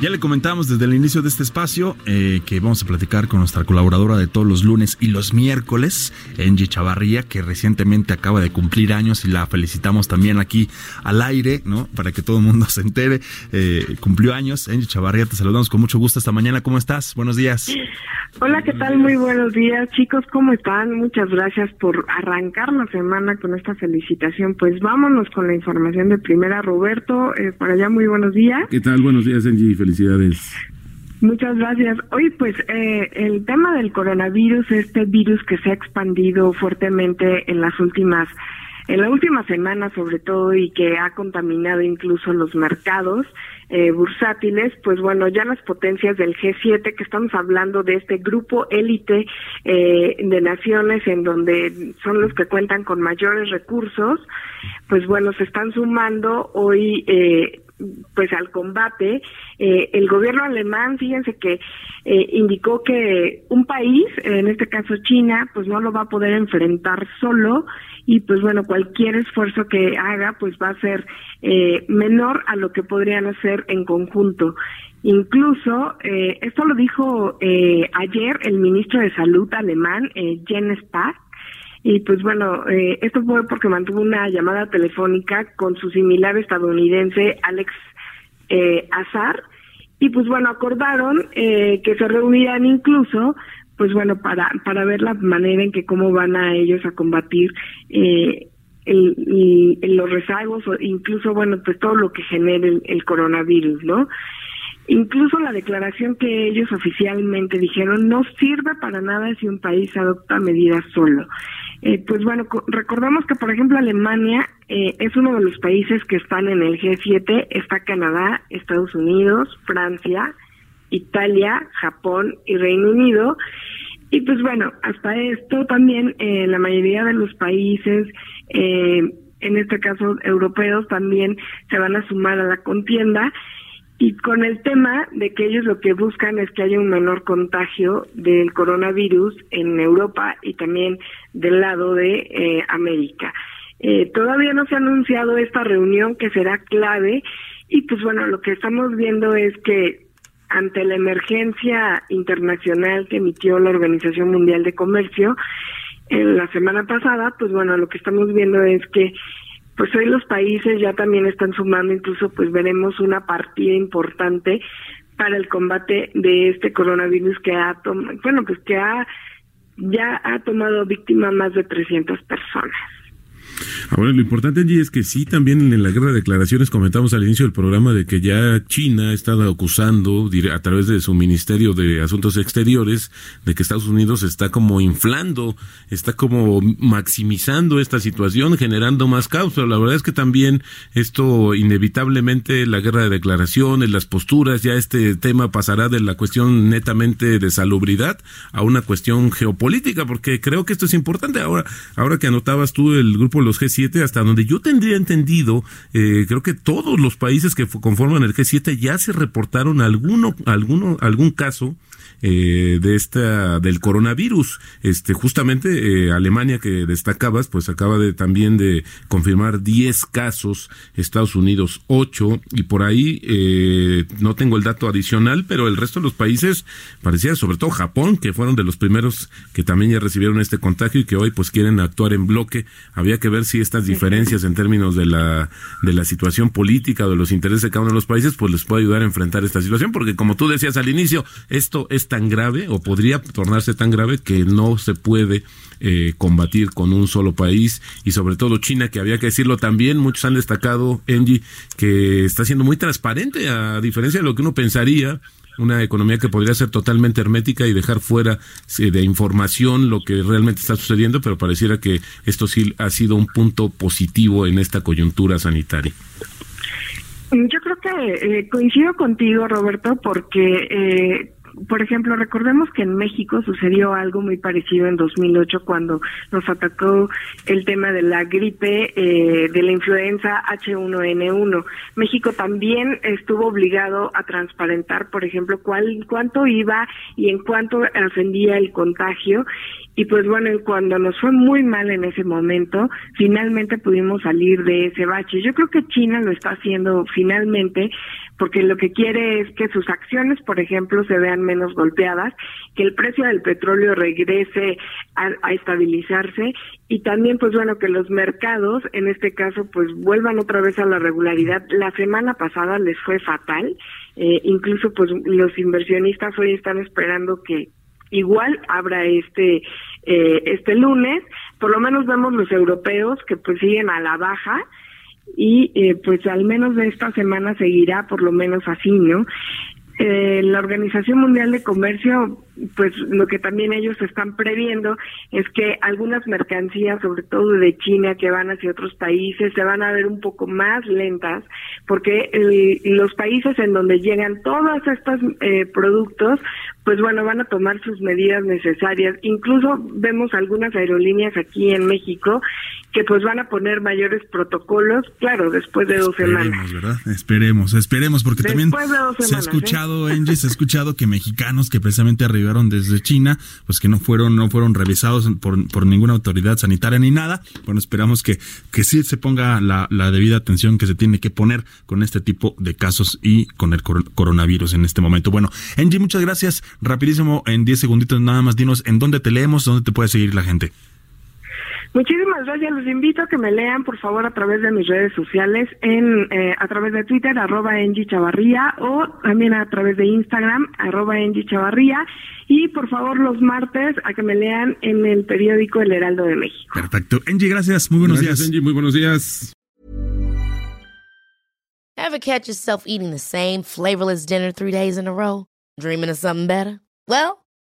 Ya le comentamos desde el inicio de este espacio eh, que vamos a platicar con nuestra colaboradora de todos los lunes y los miércoles, Angie Chavarría, que recientemente acaba de cumplir años y la felicitamos también aquí al aire, ¿no? Para que todo el mundo se entere. Eh, cumplió años. Angie Chavarría, te saludamos con mucho gusto esta mañana. ¿Cómo estás? Buenos días. Hola, ¿qué tal? Muy buenos días, chicos. ¿Cómo están? Muchas gracias por arrancar la semana con esta felicitación. Pues vámonos con la información de primera. Roberto, eh, por allá, muy buenos días. ¿Qué tal? Buenos días, Angie. Muchas gracias. Hoy, pues, eh, el tema del coronavirus, este virus que se ha expandido fuertemente en las últimas, en la última semana sobre todo y que ha contaminado incluso los mercados eh, bursátiles, pues bueno, ya las potencias del G7, que estamos hablando de este grupo élite eh, de naciones en donde son los que cuentan con mayores recursos, pues bueno, se están sumando hoy eh, pues al combate. Eh, el gobierno alemán, fíjense que eh, indicó que un país, en este caso China, pues no lo va a poder enfrentar solo y pues bueno, cualquier esfuerzo que haga pues va a ser eh, menor a lo que podrían hacer en conjunto. Incluso, eh, esto lo dijo eh, ayer el ministro de Salud alemán, Jens Spahn, y pues bueno, eh, esto fue porque mantuvo una llamada telefónica con su similar estadounidense Alex eh, Azar y pues bueno, acordaron eh, que se reunieran incluso pues bueno, para, para ver la manera en que cómo van a ellos a combatir eh, el, los rezagos o incluso, bueno, pues todo lo que genere el, el coronavirus, ¿no? Incluso la declaración que ellos oficialmente dijeron no sirve para nada si un país adopta medidas solo. Eh, pues bueno, co- recordamos que por ejemplo Alemania eh, es uno de los países que están en el G7, está Canadá, Estados Unidos, Francia, Italia, Japón y Reino Unido. Y pues bueno, hasta esto también eh, la mayoría de los países, eh, en este caso europeos, también se van a sumar a la contienda. Y con el tema de que ellos lo que buscan es que haya un menor contagio del coronavirus en Europa y también del lado de eh, América. Eh, todavía no se ha anunciado esta reunión que será clave y pues bueno, lo que estamos viendo es que ante la emergencia internacional que emitió la Organización Mundial de Comercio en la semana pasada, pues bueno, lo que estamos viendo es que pues hoy los países ya también están sumando, incluso pues veremos una partida importante para el combate de este coronavirus que ha tomado, bueno, pues que ha ya ha tomado víctima más de 300 personas. Ahora, lo importante, Angie, es que sí, también en la guerra de declaraciones comentamos al inicio del programa de que ya China ha estado acusando a través de su Ministerio de Asuntos Exteriores de que Estados Unidos está como inflando, está como maximizando esta situación, generando más caos. Pero la verdad es que también esto, inevitablemente, la guerra de declaraciones, las posturas, ya este tema pasará de la cuestión netamente de salubridad a una cuestión geopolítica, porque creo que esto es importante. Ahora, ahora que anotabas tú el grupo los G7, hasta donde yo tendría entendido, eh, creo que todos los países que conforman el G7 ya se reportaron alguno, alguno, algún caso eh, de esta del coronavirus. Este, justamente eh, Alemania que destacabas, pues acaba de también de confirmar 10 casos, Estados Unidos 8 y por ahí eh, no tengo el dato adicional, pero el resto de los países parecía, sobre todo Japón, que fueron de los primeros que también ya recibieron este contagio y que hoy pues quieren actuar en bloque. Había que ver si estas diferencias en términos de la de la situación política o de los intereses de cada uno de los países pues les puede ayudar a enfrentar esta situación, porque como tú decías al inicio, esto es tan grave o podría tornarse tan grave que no se puede eh, combatir con un solo país y sobre todo China, que había que decirlo también, muchos han destacado, Engie, que está siendo muy transparente, a diferencia de lo que uno pensaría, una economía que podría ser totalmente hermética y dejar fuera de información lo que realmente está sucediendo, pero pareciera que esto sí ha sido un punto positivo en esta coyuntura sanitaria. Yo creo que eh, coincido contigo, Roberto, porque eh, por ejemplo, recordemos que en México sucedió algo muy parecido en 2008 cuando nos atacó el tema de la gripe eh, de la influenza H1N1. México también estuvo obligado a transparentar, por ejemplo, cuál, cuánto iba y en cuánto ascendía el contagio. Y pues bueno, cuando nos fue muy mal en ese momento, finalmente pudimos salir de ese bache. Yo creo que China lo está haciendo finalmente porque lo que quiere es que sus acciones, por ejemplo, se vean menos golpeadas, que el precio del petróleo regrese a, estabilizarse y también, pues bueno, que los mercados, en este caso, pues vuelvan otra vez a la regularidad. La semana pasada les fue fatal, eh, incluso pues los inversionistas hoy están esperando que igual abra este eh, este lunes, por lo menos vemos los europeos que pues siguen a la baja, y eh, pues al menos de esta semana seguirá por lo menos así, ¿no? Eh, la Organización Mundial de Comercio, pues lo que también ellos están previendo es que algunas mercancías, sobre todo de China, que van hacia otros países, se van a ver un poco más lentas, porque los países en donde llegan todos estos eh, productos, pues bueno, van a tomar sus medidas necesarias. Incluso vemos algunas aerolíneas aquí en México que pues van a poner mayores protocolos, claro, después de dos semanas. ¿verdad? Esperemos, esperemos, porque también se ha ¿eh? Escuchado, Angie, se ha escuchado que mexicanos que precisamente arribaron desde China, pues que no fueron, no fueron revisados por, por ninguna autoridad sanitaria ni nada. Bueno, esperamos que, que sí se ponga la, la debida atención que se tiene que poner con este tipo de casos y con el coronavirus en este momento. Bueno, Angie, muchas gracias. Rapidísimo, en 10 segunditos nada más, dinos en dónde te leemos, dónde te puede seguir la gente. Muchísimas gracias. Los invito a que me lean, por favor, a través de mis redes sociales, en eh, a través de Twitter, arroba Chavarría, o también a través de Instagram, arroba Chavarría. Y, por favor, los martes, a que me lean en el periódico El Heraldo de México. Perfecto. Angie, gracias. Muy buenos días. Angie, muy buenos días. Ever catch yourself eating the same flavorless dinner three days in a row? Dreaming of something better? Well,